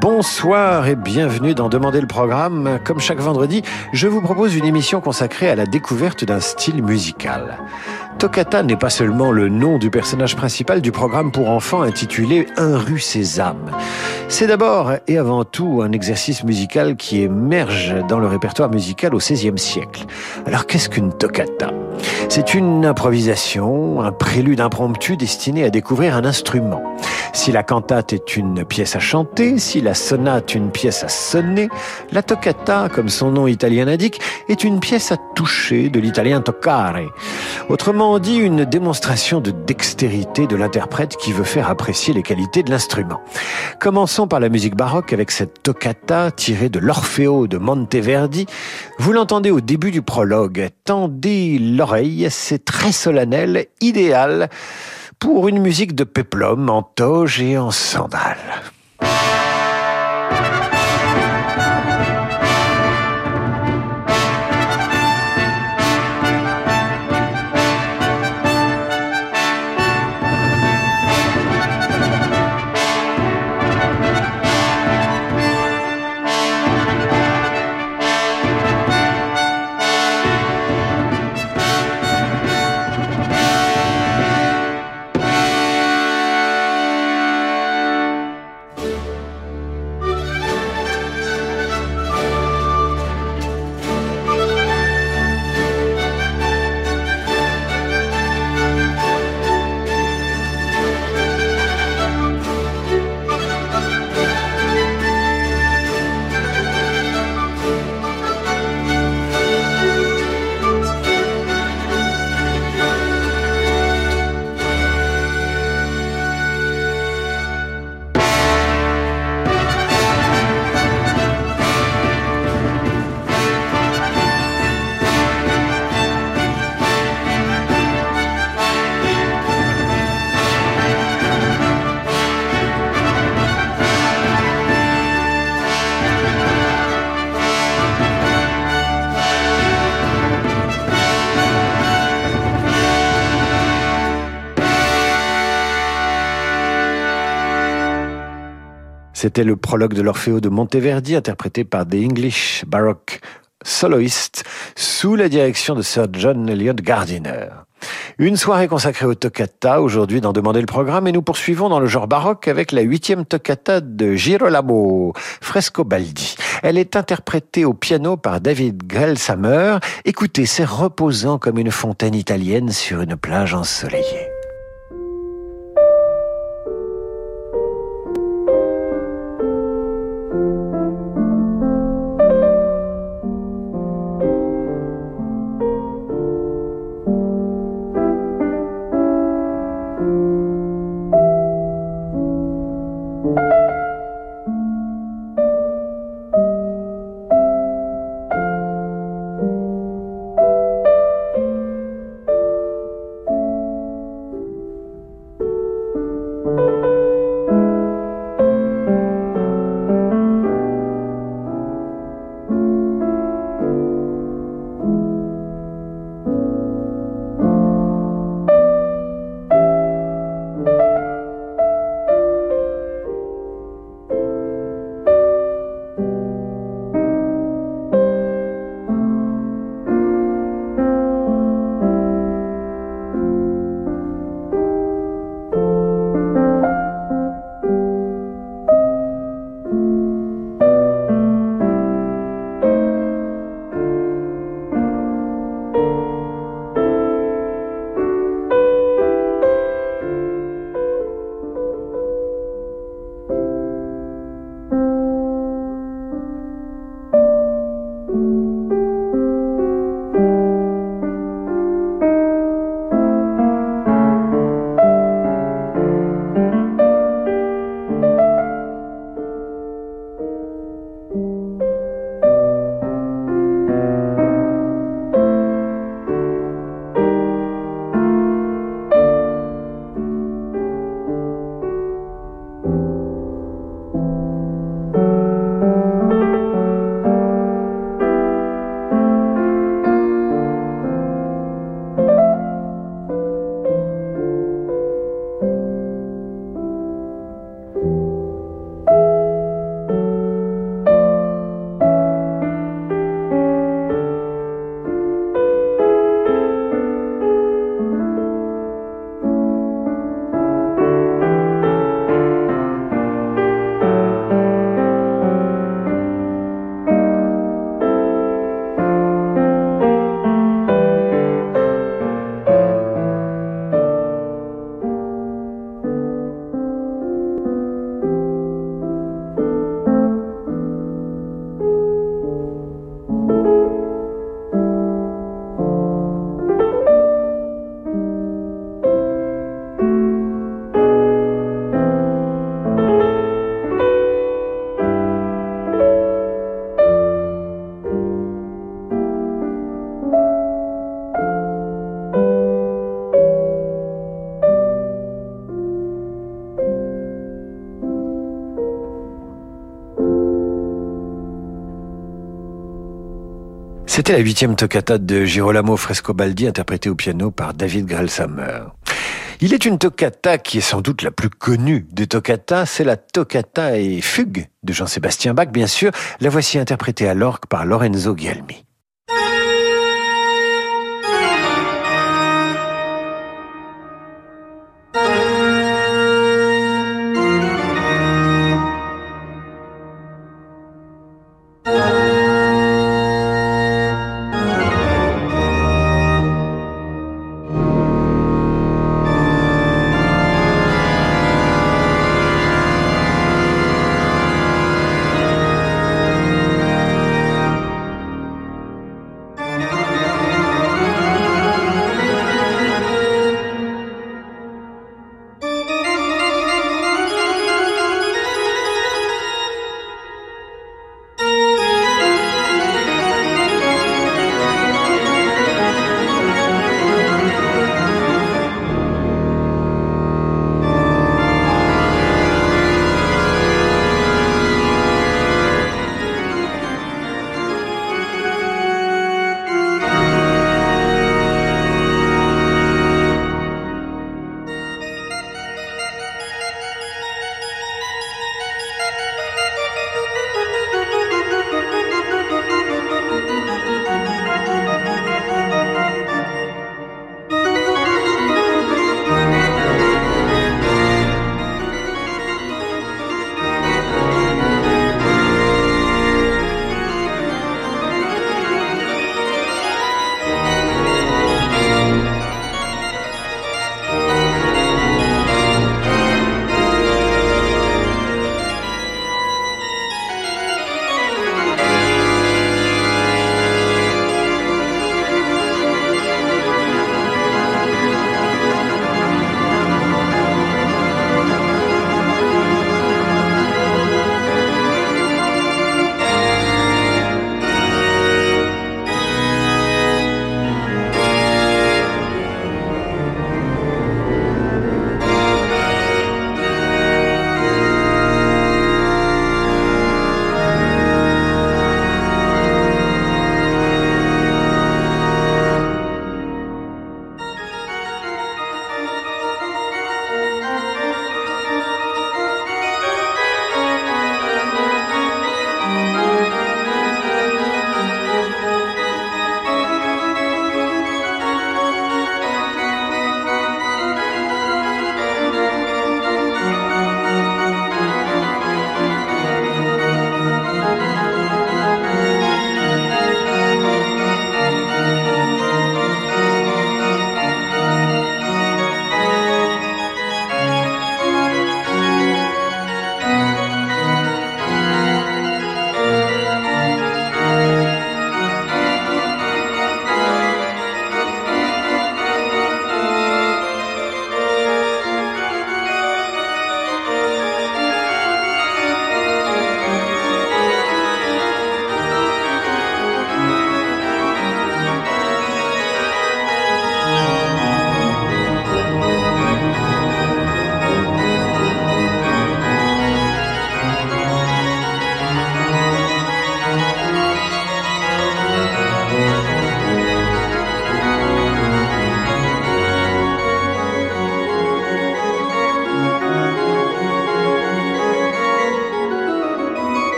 Bonsoir et bienvenue dans Demander le programme. Comme chaque vendredi, je vous propose une émission consacrée à la découverte d'un style musical. Toccata n'est pas seulement le nom du personnage principal du programme pour enfants intitulé Un rue Sésame. C'est d'abord et avant tout un exercice musical qui émerge dans le répertoire musical au XVIe siècle. Alors qu'est-ce qu'une toccata? C'est une improvisation, un prélude impromptu destiné à découvrir un instrument. Si la cantate est une pièce à chanter, si la sonate une pièce à sonner, la toccata, comme son nom italien l'indique, est une pièce à toucher, de l'italien toccare. Autrement dit, une démonstration de dextérité de l'interprète qui veut faire apprécier les qualités de l'instrument. Commençons par la musique baroque avec cette toccata tirée de l'Orfeo de Monteverdi. Vous l'entendez au début du prologue. Tendez l'oreille, c'est très solennel, idéal pour une musique de péplum en toge et en sandales. C'était le prologue de l'Orfeo de Monteverdi, interprété par The English Baroque Soloists, sous la direction de Sir John Eliot Gardiner. Une soirée consacrée au toccata, aujourd'hui dans Demander le programme, et nous poursuivons dans le genre baroque avec la huitième toccata de Girolamo Frescobaldi. Elle est interprétée au piano par David Grelsamer. Écoutez, c'est reposant comme une fontaine italienne sur une plage ensoleillée. C'était la huitième toccata de Girolamo Frescobaldi interprétée au piano par David Grelsammer. Il est une toccata qui est sans doute la plus connue des toccatas, c'est la toccata et fugue de Jean-Sébastien Bach, bien sûr. La voici interprétée à l'orgue par Lorenzo Guilmi.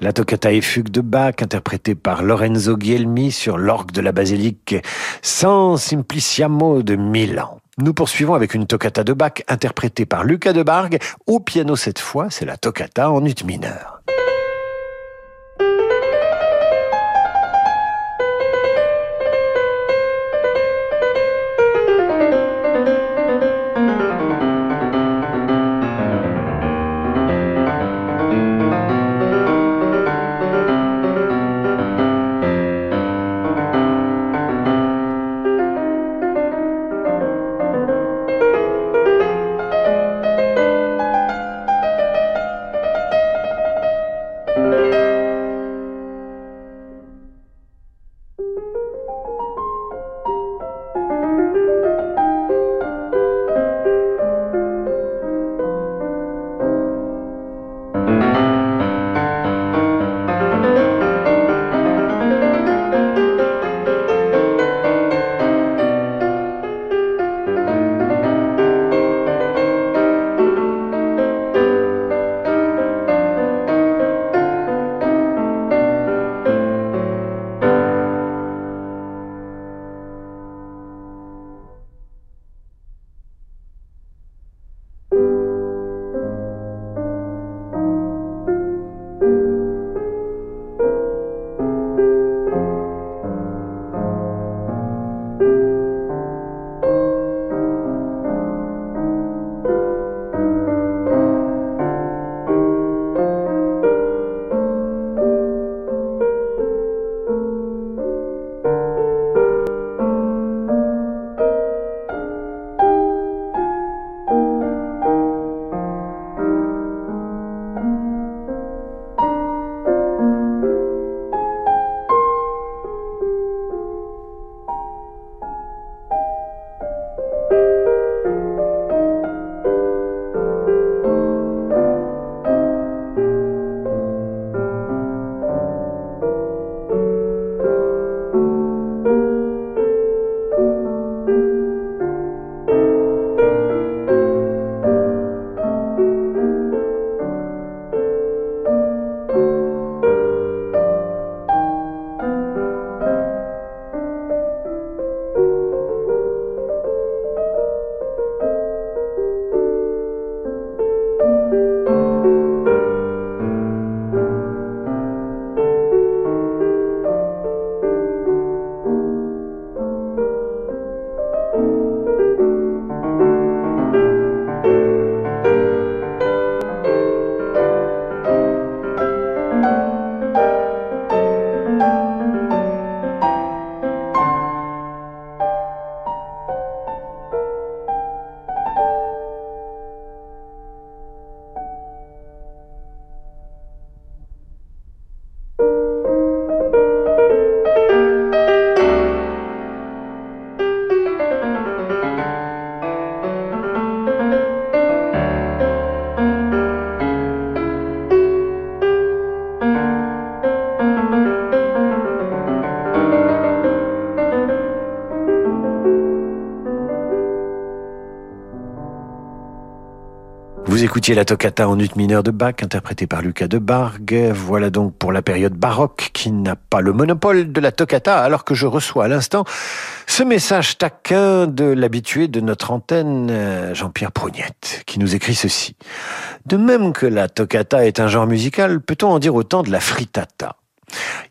La toccata et fugue de Bach, interprétée par Lorenzo Guilmi sur l'orgue de la basilique San Simpliciamo de Milan. Nous poursuivons avec une toccata de Bach interprétée par Lucas de Bargue, au piano cette fois, c'est la toccata en ut mineur. La toccata en ut mineur de Bach, interprétée par Lucas de Bargue. Voilà donc pour la période baroque qui n'a pas le monopole de la toccata, alors que je reçois à l'instant ce message taquin de l'habitué de notre antenne, euh, Jean-Pierre Prougnette, qui nous écrit ceci. De même que la toccata est un genre musical, peut-on en dire autant de la frittata?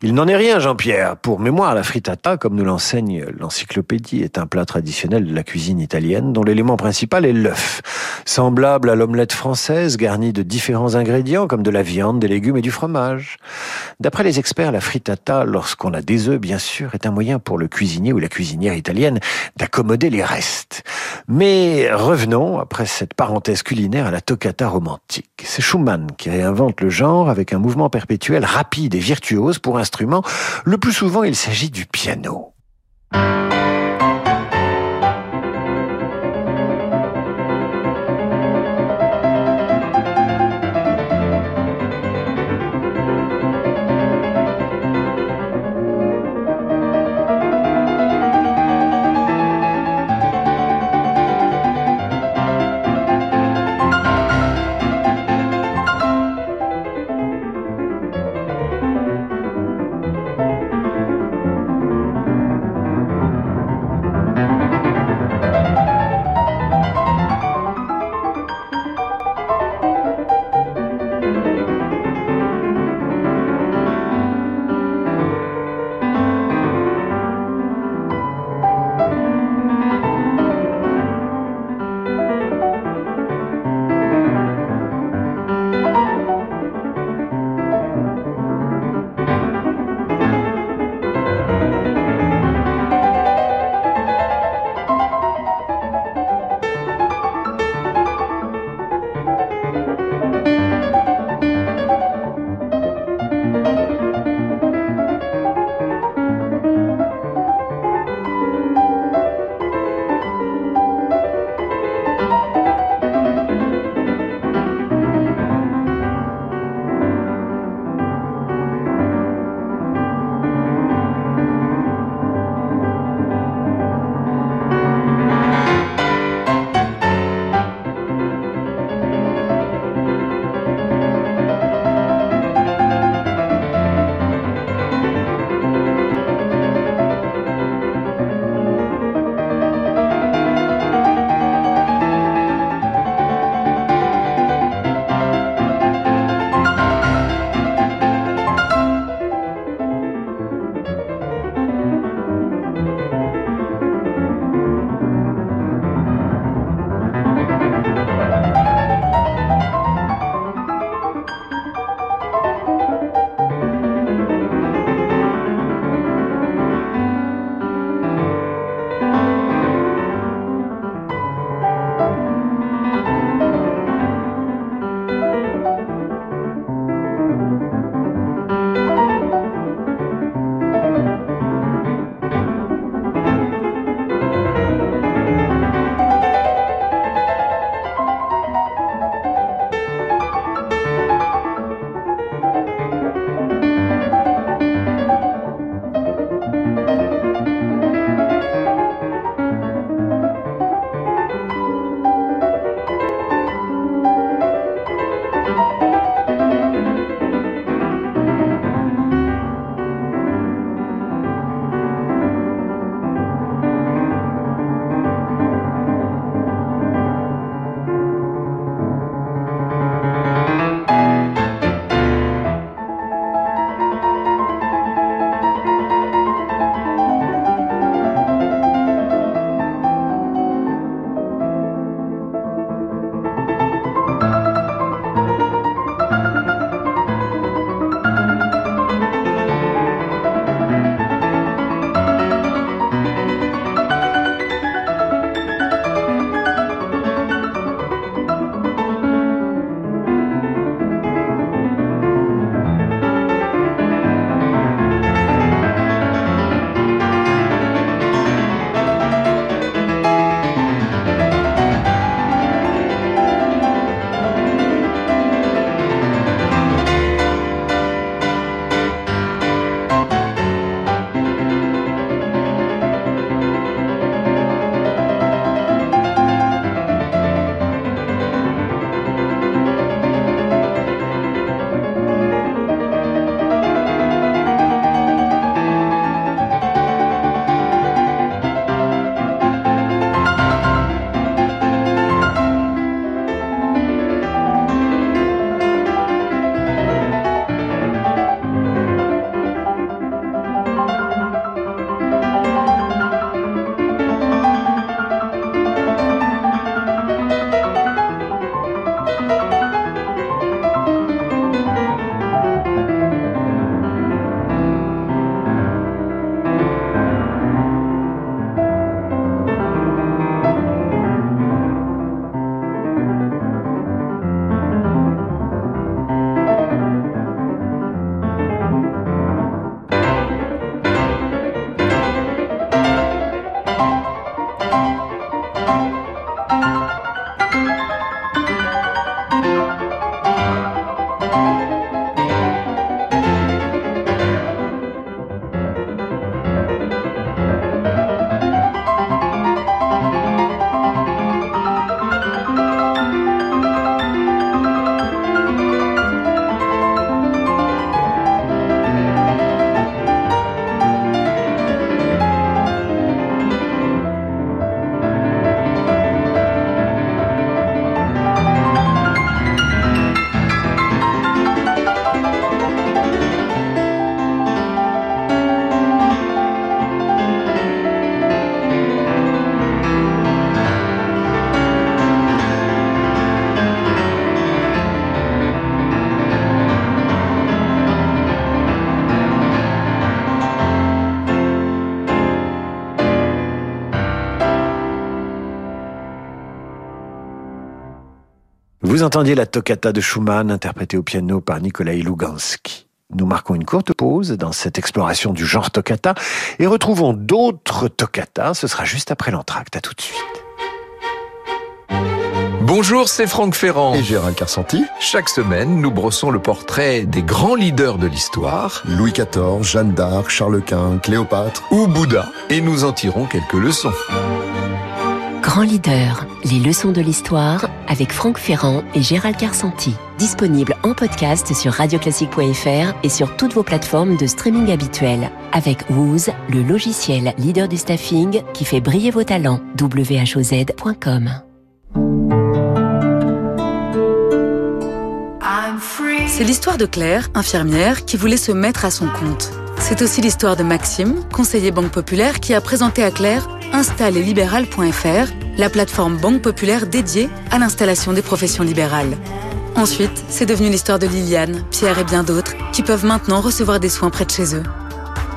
Il n'en est rien, Jean-Pierre. Pour mémoire, la frittata, comme nous l'enseigne l'encyclopédie, est un plat traditionnel de la cuisine italienne dont l'élément principal est l'œuf. Semblable à l'omelette française, garnie de différents ingrédients comme de la viande, des légumes et du fromage. D'après les experts, la frittata, lorsqu'on a des œufs, bien sûr, est un moyen pour le cuisinier ou la cuisinière italienne d'accommoder les restes. Mais revenons, après cette parenthèse culinaire, à la toccata romantique. C'est Schumann qui réinvente le genre avec un mouvement perpétuel rapide et virtuose pour instrument. Le plus souvent, il s'agit du piano. Entendiez la toccata de Schumann interprétée au piano par Nikolai Lugansky. Nous marquons une courte pause dans cette exploration du genre toccata et retrouvons d'autres toccatas. Ce sera juste après l'entracte. À tout de suite. Bonjour, c'est Franck Ferrand. Et Gérald Carsanti. Chaque semaine, nous brossons le portrait des grands leaders de l'histoire. Louis XIV, Jeanne d'Arc, Charles Quint, Cléopâtre. Ou Bouddha. Et nous en tirons quelques leçons. Grand leader, les leçons de l'histoire avec Franck Ferrand et Gérald Carsanti. Disponible en podcast sur radioclassique.fr et sur toutes vos plateformes de streaming habituelles. Avec Wooz, le logiciel leader du staffing qui fait briller vos talents. whoz.com. C'est l'histoire de Claire, infirmière, qui voulait se mettre à son compte. C'est aussi l'histoire de Maxime, conseiller Banque Populaire, qui a présenté à Claire installeslibéral.fr, la plateforme Banque Populaire dédiée à l'installation des professions libérales. Ensuite, c'est devenu l'histoire de Liliane, Pierre et bien d'autres qui peuvent maintenant recevoir des soins près de chez eux.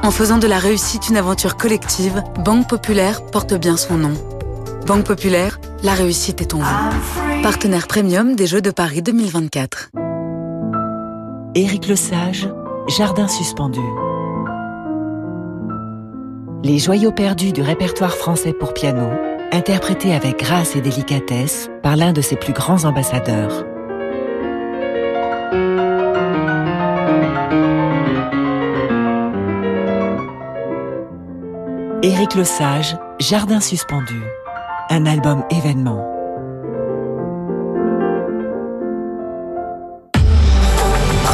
En faisant de la réussite une aventure collective, Banque Populaire porte bien son nom. Banque Populaire, la réussite est en vous. Partenaire premium des Jeux de Paris 2024. Éric Lesage, Jardin suspendu. Les joyaux perdus du répertoire français pour piano, interprétés avec grâce et délicatesse par l'un de ses plus grands ambassadeurs. Éric Lesage, Jardin suspendu. Un album événement.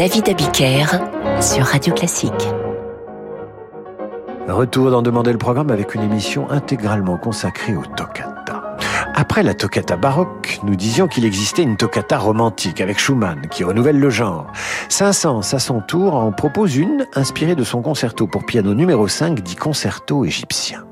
David Abiker sur Radio Classique. Retour d'en demander le programme avec une émission intégralement consacrée au toccata. Après la toccata baroque, nous disions qu'il existait une toccata romantique avec Schumann qui renouvelle le genre. Saint-Saëns, à son tour, en propose une inspirée de son concerto pour piano numéro 5 dit concerto égyptien.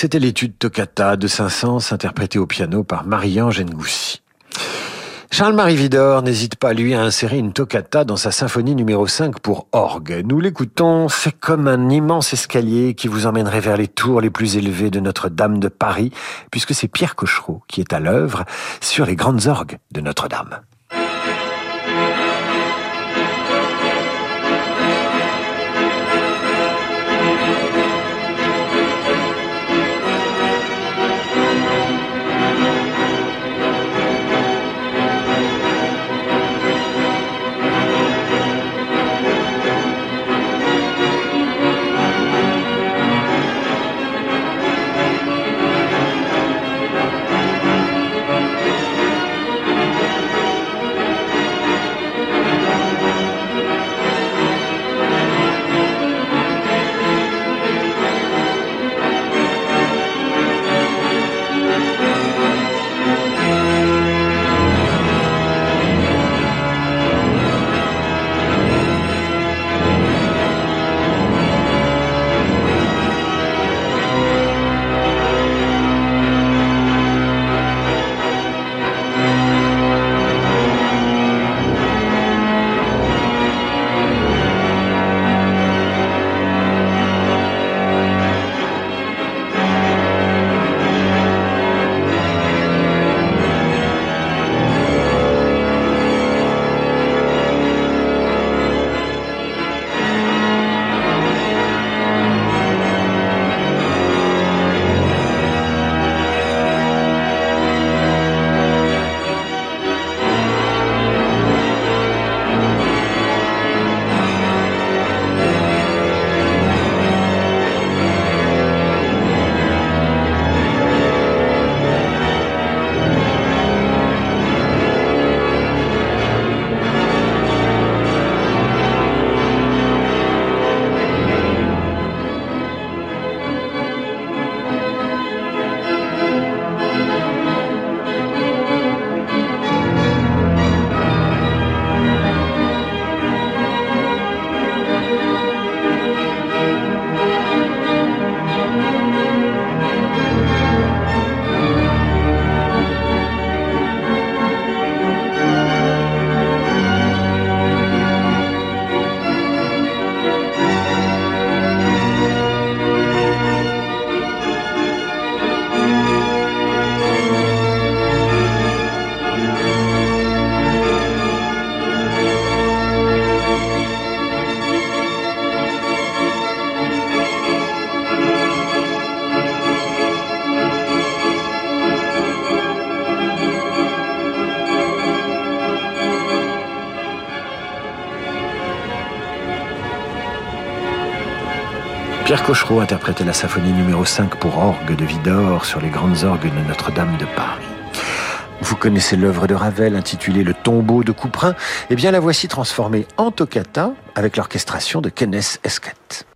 C'était l'étude Toccata de Saint-Saëns interprétée au piano par Marie-Ange Ngoussi. Charles-Marie Vidor n'hésite pas, lui, à insérer une toccata dans sa symphonie numéro 5 pour orgue. Nous l'écoutons, c'est comme un immense escalier qui vous emmènerait vers les tours les plus élevées de Notre-Dame de Paris, puisque c'est Pierre Cochereau qui est à l'œuvre sur les grandes orgues de Notre-Dame. Pierre Cochereau interprétait la symphonie numéro 5 pour orgue de Vidor sur les grandes orgues de Notre-Dame de Paris. Vous connaissez l'œuvre de Ravel intitulée Le tombeau de Couperin Eh bien, la voici transformée en toccata avec l'orchestration de Kenneth Esquette.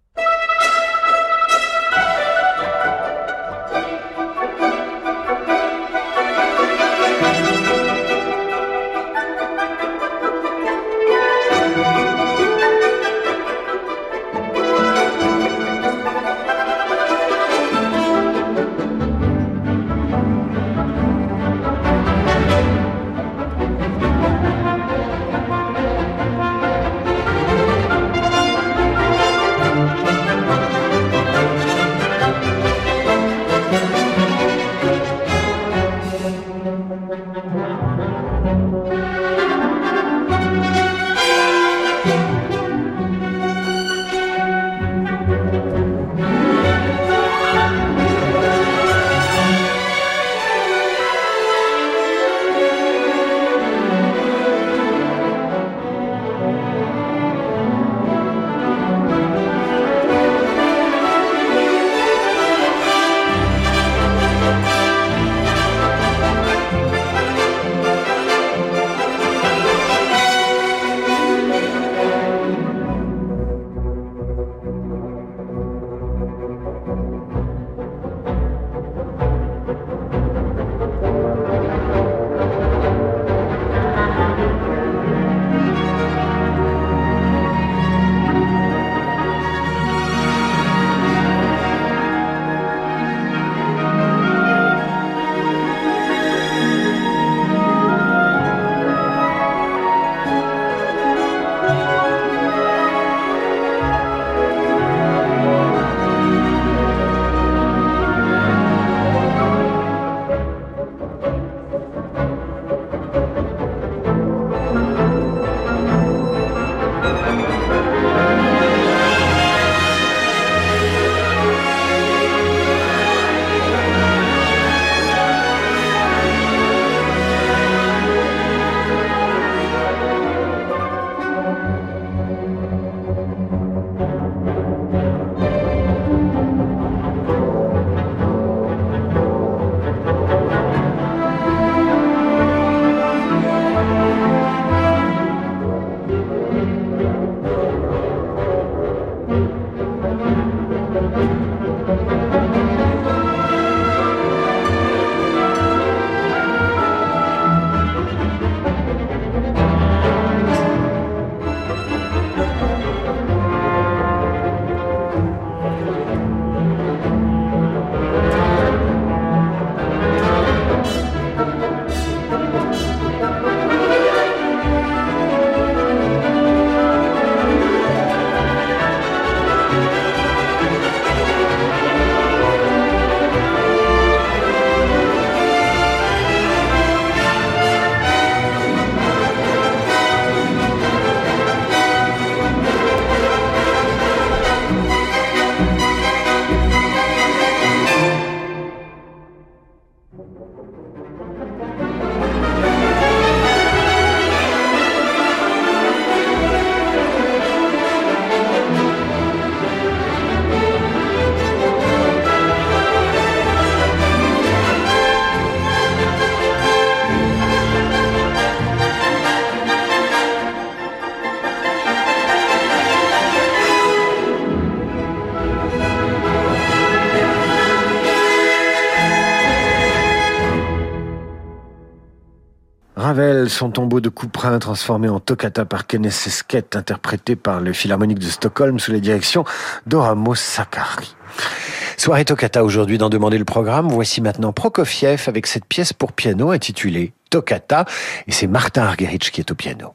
Son tombeau de couperin transformé en toccata par Kenneth Sesket, interprété par le Philharmonique de Stockholm sous la direction d'Oramo Sakari. Soirée Toccata aujourd'hui dans Demander le programme. Voici maintenant Prokofiev avec cette pièce pour piano intitulée Toccata et c'est Martin Argerich qui est au piano.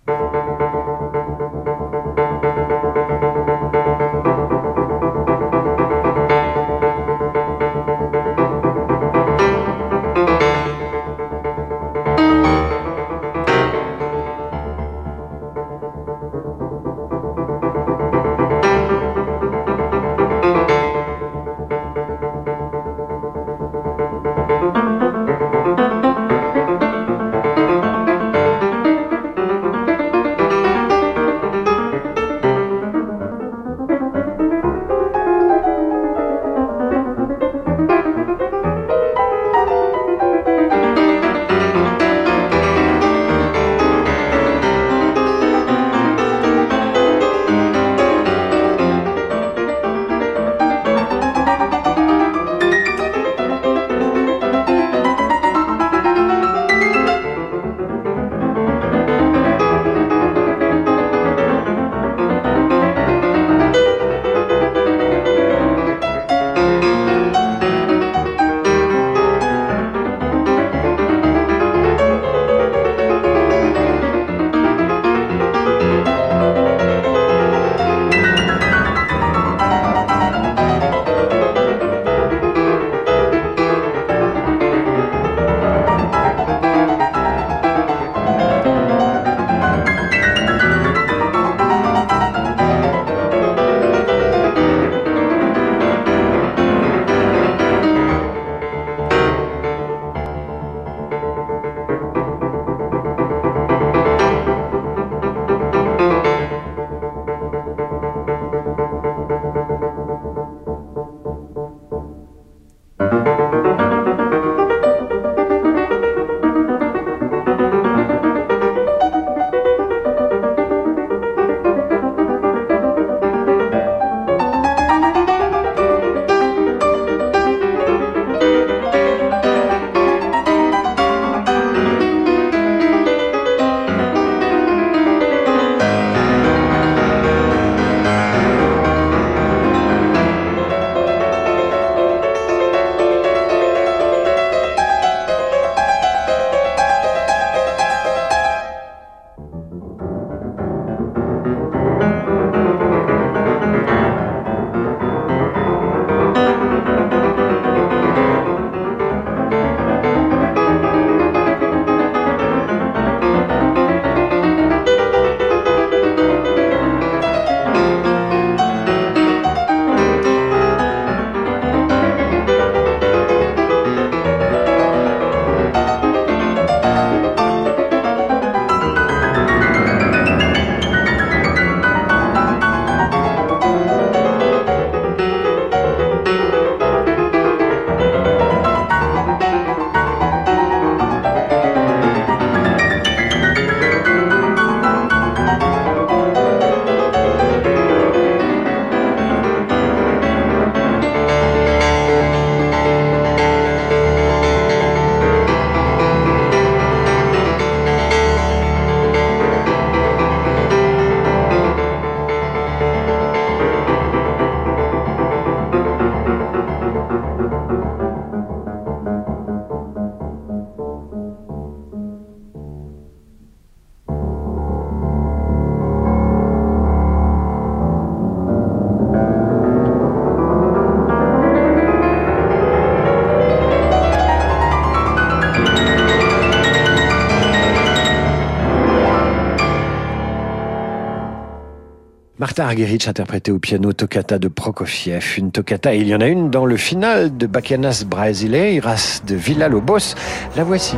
Martin Argerich interprété au piano Toccata de Prokofiev, une toccata, et il y en a une dans le final de Bacanas Brasileiras de Villa-Lobos. La voici.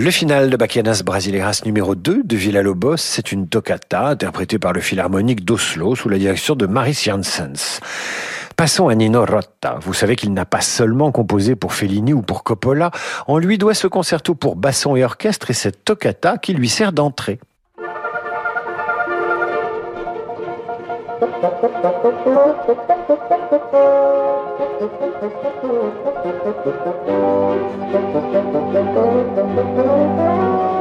Le final de Bachianas Brasileiras numéro 2 de Villa-Lobos, c'est une toccata interprétée par le Philharmonique d'Oslo sous la direction de Maris Janssens. Passons à Nino Rota. Vous savez qu'il n'a pas seulement composé pour Fellini ou pour Coppola. On lui doit ce concerto pour basson et orchestre et cette toccata qui lui sert d'entrée. Thank you.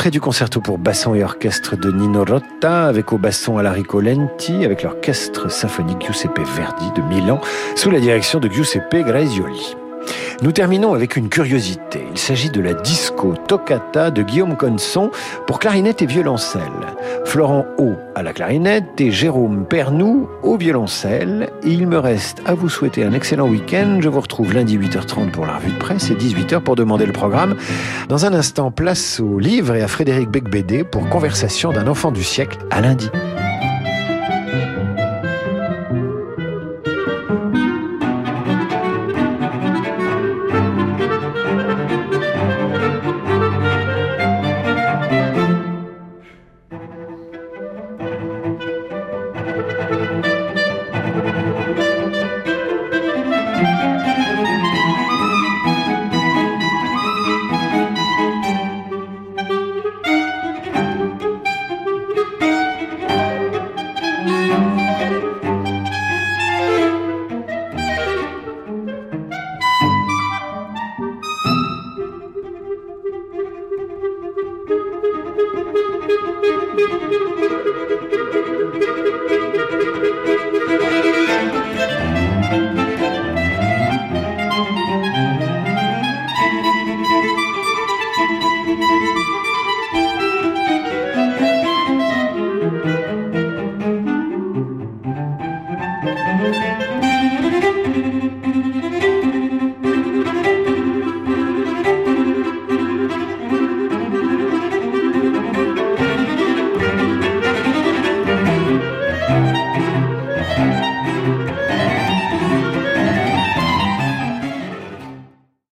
L'entrée du concerto pour basson et orchestre de Nino Rota, avec au basson Alarico Lenti, avec l'orchestre symphonique Giuseppe Verdi de Milan, sous la direction de Giuseppe Grazioli. Nous terminons avec une curiosité. Il s'agit de la disco toccata de Guillaume Conson pour clarinette et violoncelle. Florent O à la clarinette et Jérôme Pernou au violoncelle. Il me reste à vous souhaiter un excellent week-end. Je vous retrouve lundi 8h30 pour la revue de presse et 18h pour demander le programme. Dans un instant, place au livre et à Frédéric Becbédé pour Conversation d'un enfant du siècle à lundi.